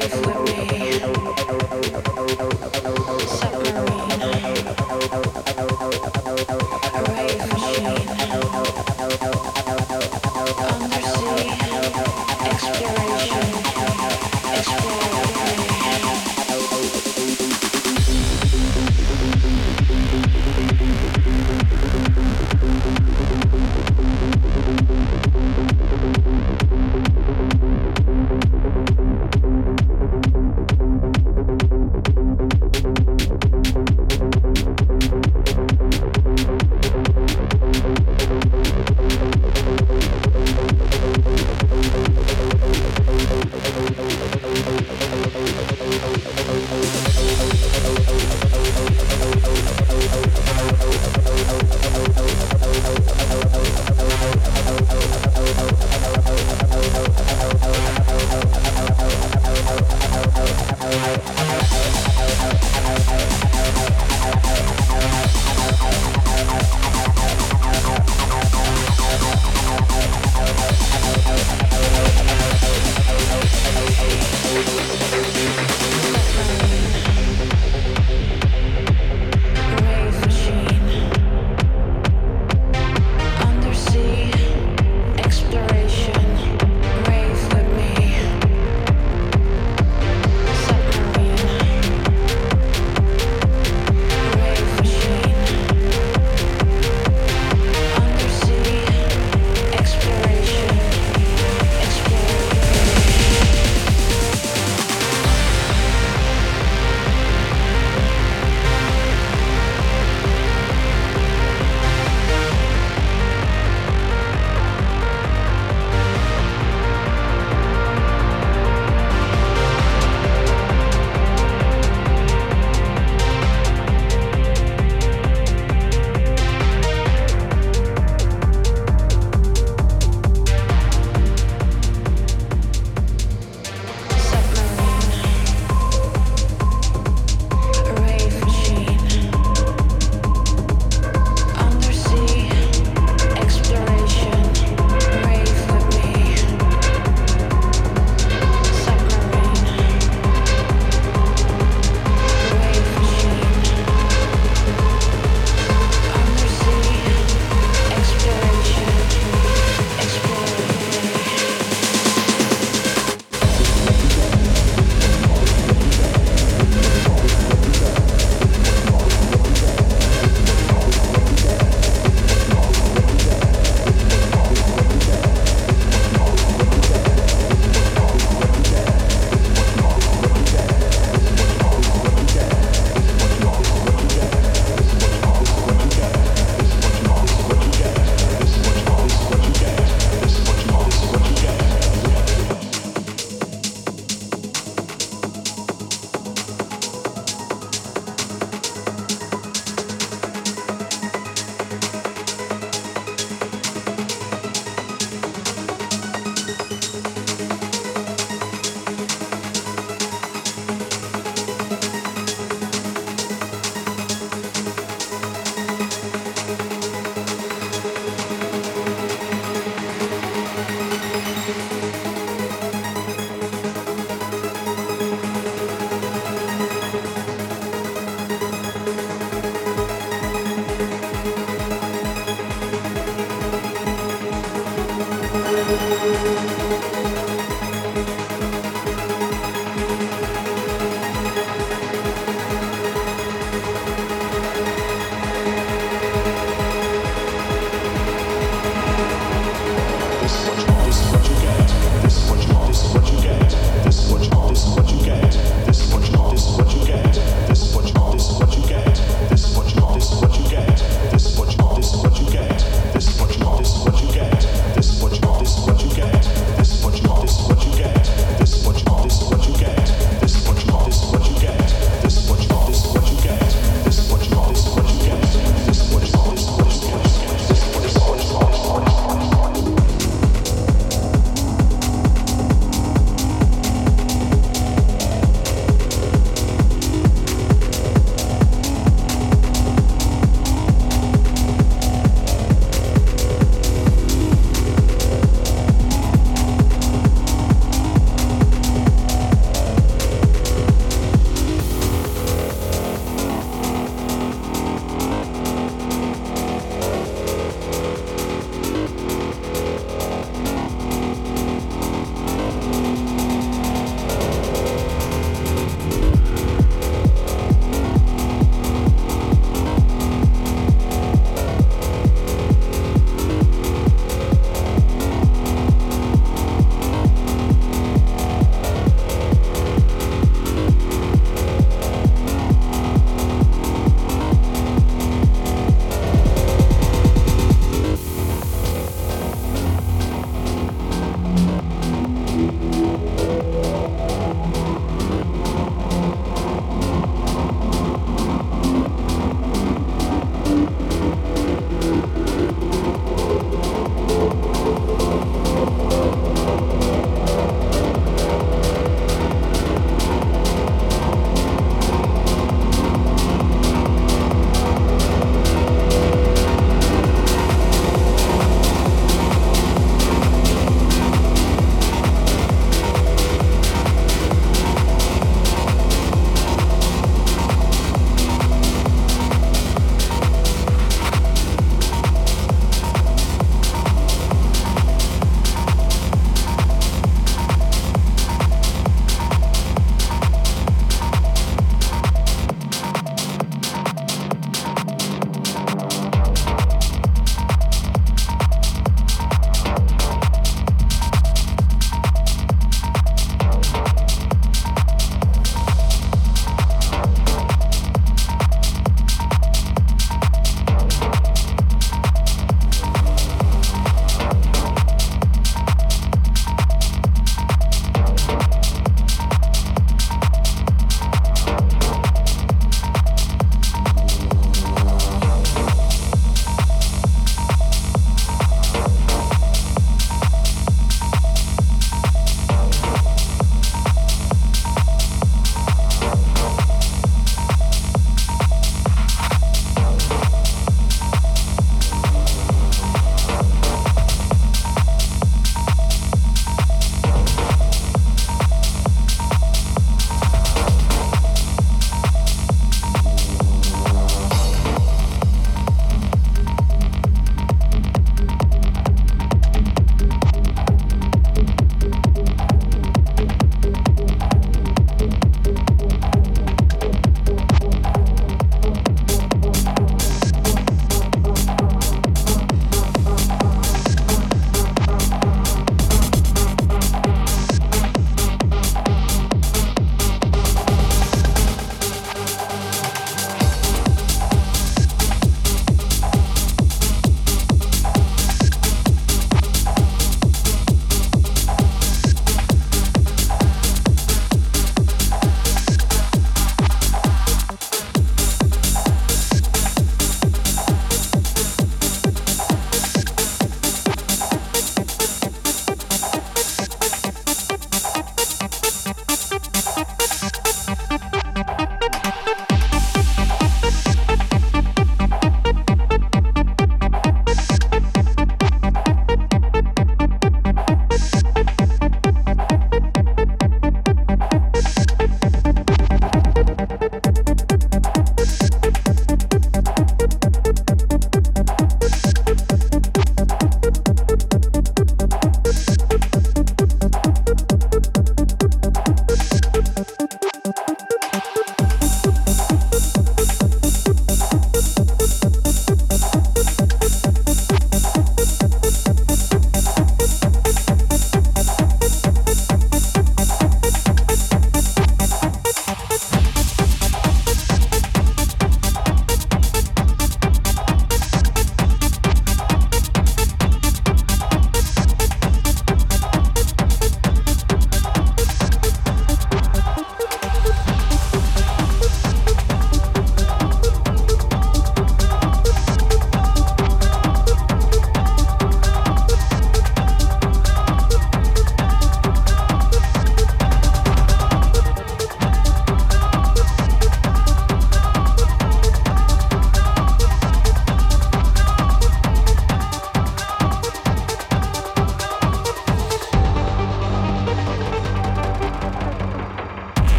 Submarine